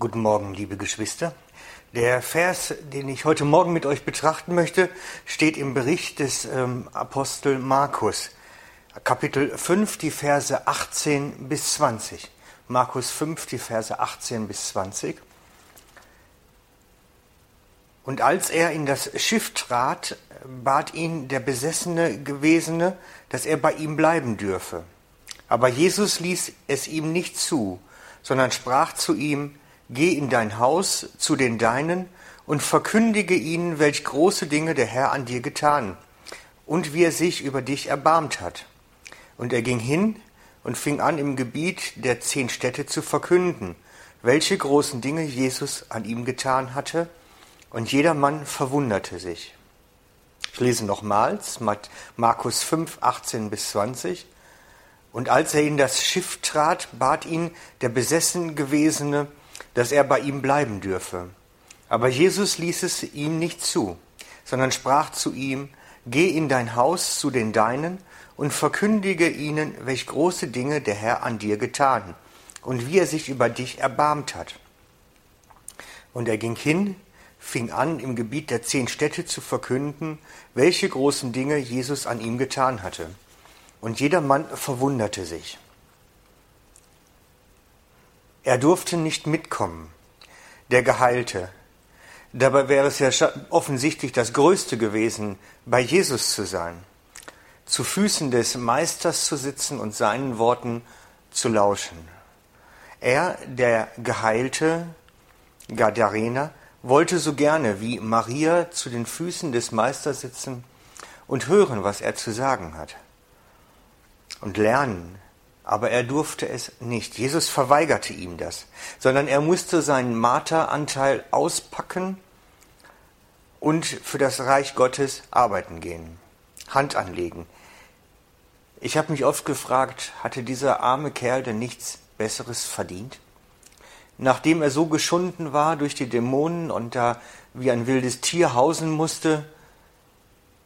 Guten Morgen, liebe Geschwister. Der Vers, den ich heute Morgen mit euch betrachten möchte, steht im Bericht des ähm, Apostel Markus, Kapitel 5, die Verse 18 bis 20. Markus 5, die Verse 18 bis 20. Und als er in das Schiff trat, bat ihn der besessene Gewesene, dass er bei ihm bleiben dürfe. Aber Jesus ließ es ihm nicht zu, sondern sprach zu ihm, Geh in dein Haus zu den Deinen und verkündige ihnen, welch große Dinge der Herr an dir getan und wie er sich über dich erbarmt hat. Und er ging hin und fing an, im Gebiet der zehn Städte zu verkünden, welche großen Dinge Jesus an ihm getan hatte, und jedermann verwunderte sich. Ich lese nochmals Markus 5, 18 bis 20. Und als er in das Schiff trat, bat ihn der besessen gewesene, dass er bei ihm bleiben dürfe. Aber Jesus ließ es ihm nicht zu, sondern sprach zu ihm, Geh in dein Haus zu den Deinen und verkündige ihnen, welch große Dinge der Herr an dir getan und wie er sich über dich erbarmt hat. Und er ging hin, fing an, im Gebiet der zehn Städte zu verkünden, welche großen Dinge Jesus an ihm getan hatte. Und jedermann verwunderte sich. Er durfte nicht mitkommen, der Geheilte. Dabei wäre es ja offensichtlich das Größte gewesen, bei Jesus zu sein, zu Füßen des Meisters zu sitzen und seinen Worten zu lauschen. Er, der Geheilte, Gadarener, wollte so gerne wie Maria zu den Füßen des Meisters sitzen und hören, was er zu sagen hat. Und lernen, aber er durfte es nicht. Jesus verweigerte ihm das, sondern er musste seinen Marteranteil auspacken und für das Reich Gottes arbeiten gehen, Hand anlegen. Ich habe mich oft gefragt, hatte dieser arme Kerl denn nichts Besseres verdient? Nachdem er so geschunden war durch die Dämonen und da wie ein wildes Tier hausen musste,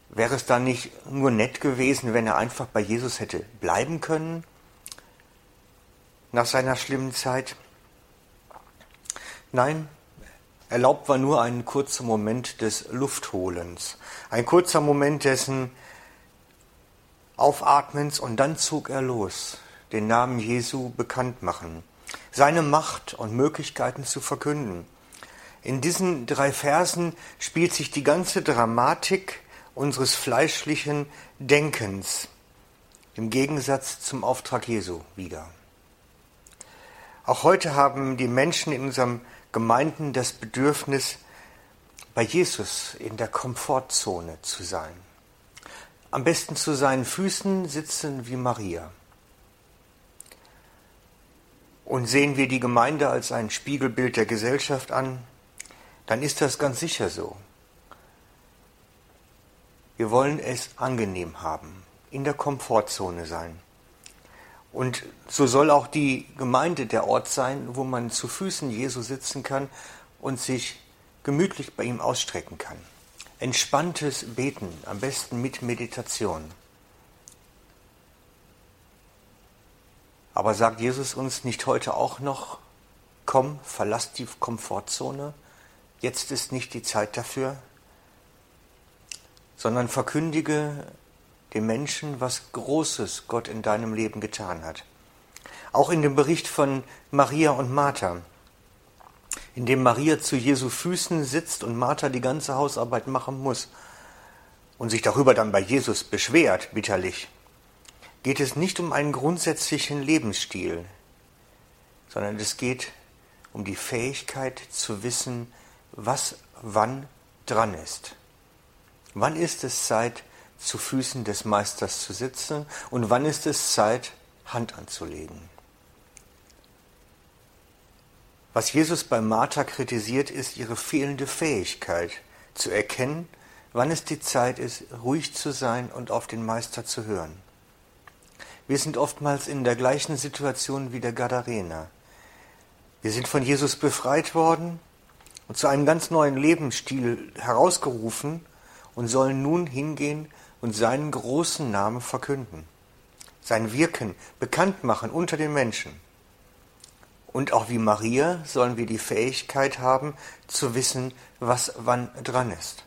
wäre es dann nicht nur nett gewesen, wenn er einfach bei Jesus hätte bleiben können? Nach seiner schlimmen Zeit? Nein, erlaubt war nur ein kurzer Moment des Luftholens, ein kurzer Moment dessen Aufatmens und dann zog er los, den Namen Jesu bekannt machen, seine Macht und Möglichkeiten zu verkünden. In diesen drei Versen spielt sich die ganze Dramatik unseres fleischlichen Denkens im Gegensatz zum Auftrag Jesu wieder. Auch heute haben die Menschen in unseren Gemeinden das Bedürfnis, bei Jesus in der Komfortzone zu sein. Am besten zu seinen Füßen sitzen wie Maria. Und sehen wir die Gemeinde als ein Spiegelbild der Gesellschaft an, dann ist das ganz sicher so. Wir wollen es angenehm haben, in der Komfortzone sein. Und so soll auch die Gemeinde der Ort sein, wo man zu Füßen Jesu sitzen kann und sich gemütlich bei ihm ausstrecken kann. Entspanntes Beten, am besten mit Meditation. Aber sagt Jesus uns nicht heute auch noch, komm, verlass die Komfortzone, jetzt ist nicht die Zeit dafür, sondern verkündige dem Menschen, was Großes Gott in deinem Leben getan hat. Auch in dem Bericht von Maria und Martha, in dem Maria zu Jesu Füßen sitzt und Martha die ganze Hausarbeit machen muss und sich darüber dann bei Jesus beschwert, bitterlich, geht es nicht um einen grundsätzlichen Lebensstil, sondern es geht um die Fähigkeit zu wissen, was wann dran ist. Wann ist es Zeit, zu Füßen des Meisters zu sitzen und wann ist es Zeit, Hand anzulegen. Was Jesus bei Martha kritisiert, ist ihre fehlende Fähigkeit zu erkennen, wann es die Zeit ist, ruhig zu sein und auf den Meister zu hören. Wir sind oftmals in der gleichen Situation wie der Gadarener. Wir sind von Jesus befreit worden und zu einem ganz neuen Lebensstil herausgerufen und sollen nun hingehen und seinen großen Namen verkünden, sein Wirken bekannt machen unter den Menschen. Und auch wie Maria sollen wir die Fähigkeit haben, zu wissen, was wann dran ist.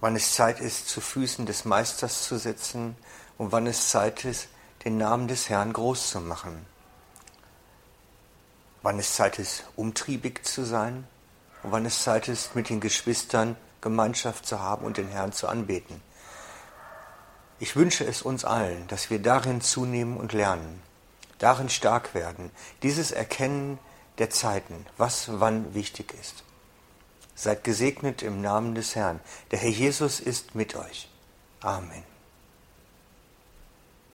Wann es Zeit ist, zu Füßen des Meisters zu sitzen und wann es Zeit ist, den Namen des Herrn groß zu machen. Wann es Zeit ist, umtriebig zu sein und wann es Zeit ist, mit den Geschwistern Gemeinschaft zu haben und den Herrn zu anbeten. Ich wünsche es uns allen, dass wir darin zunehmen und lernen darin stark werden, dieses Erkennen der Zeiten, was wann wichtig ist. Seid gesegnet im Namen des Herrn. Der Herr Jesus ist mit euch. Amen.